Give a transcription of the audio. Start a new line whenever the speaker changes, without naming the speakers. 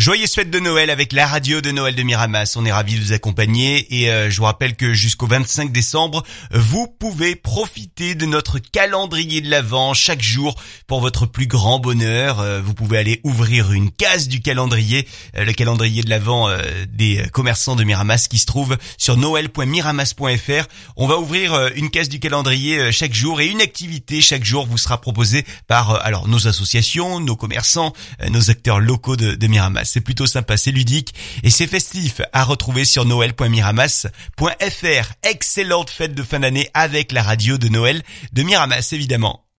Joyeuse fête de Noël avec la radio de Noël de Miramas. On est ravis de vous accompagner et euh, je vous rappelle que jusqu'au 25 décembre, vous pouvez profiter de notre calendrier de l'Avent chaque jour pour votre plus grand bonheur. Euh, vous pouvez aller ouvrir une case du calendrier, euh, le calendrier de l'Avent des commerçants de Miramas qui se trouve sur noël.miramas.fr. On va ouvrir une case du calendrier chaque jour et une activité chaque jour vous sera proposée par alors nos associations, nos commerçants, nos acteurs locaux de Miramas c'est plutôt sympa, c'est ludique et c'est festif à retrouver sur noël.miramas.fr. Excellente fête de fin d'année avec la radio de Noël de Miramas évidemment.